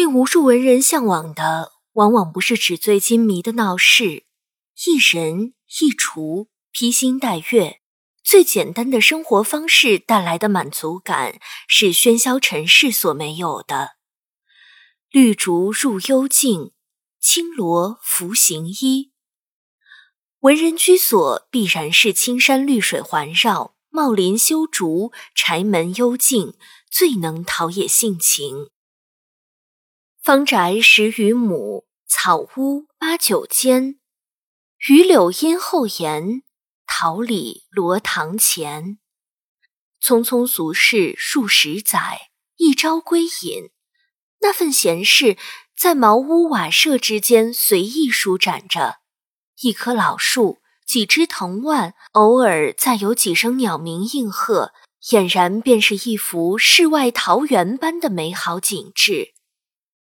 令无数文人向往的，往往不是纸醉金迷的闹市，一人一厨，披星戴月，最简单的生活方式带来的满足感，是喧嚣尘世所没有的。绿竹入幽径，青罗拂行衣。文人居所必然是青山绿水环绕，茂林修竹，柴门幽静，最能陶冶性情。方宅十余亩，草屋八九间，榆柳荫后檐，桃李罗堂前。匆匆俗世数十载，一朝归隐，那份闲适在茅屋瓦舍之间随意舒展着。一棵老树，几枝藤蔓，偶尔再有几声鸟鸣应和，俨然便是一幅世外桃源般的美好景致。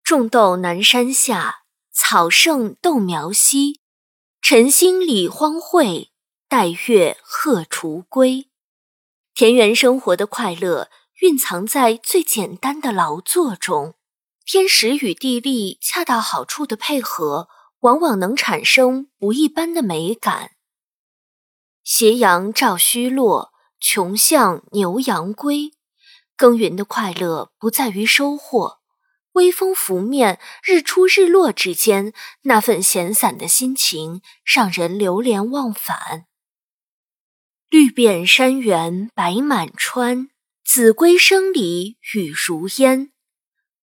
种豆南山下，草盛豆苗稀。晨兴理荒秽，待月荷锄归。田园生活的快乐蕴藏在最简单的劳作中，天时与地利恰到好处的配合，往往能产生不一般的美感。斜阳照虚落，穷巷牛羊归。耕耘的快乐不在于收获。微风拂面，日出日落之间，那份闲散的心情让人流连忘返。绿遍山原白满川，子规声里雨如烟。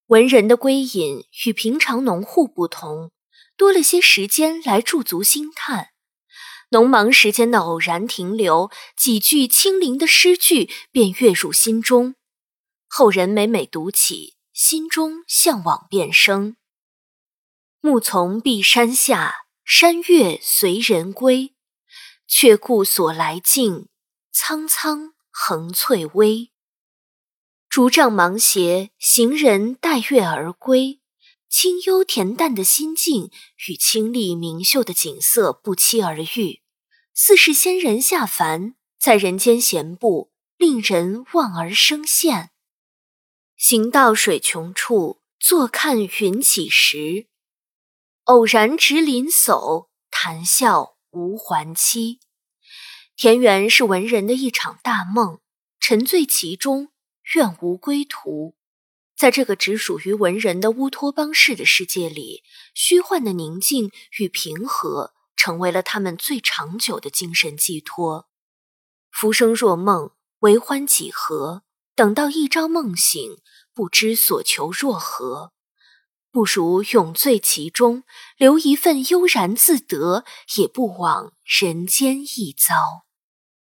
文人的归隐与平常农户不同，多了些时间来驻足心叹。农忙时间的偶然停留，几句清灵的诗句便跃入心中，后人每每读起。心中向往便生。暮从碧山下，山月随人归。却顾所来径，苍苍横翠微。竹杖芒鞋，行人带月而归。清幽恬淡的心境与清丽明秀的景色不期而遇，似是仙人下凡，在人间闲步，令人望而生羡。行到水穷处，坐看云起时。偶然值林叟，谈笑无还期。田园是文人的一场大梦，沉醉其中，愿无归途。在这个只属于文人的乌托邦式的世界里，虚幻的宁静与平和，成为了他们最长久的精神寄托。浮生若梦，为欢几何？等到一朝梦醒，不知所求若何，不如永醉其中，留一份悠然自得，也不枉人间一遭。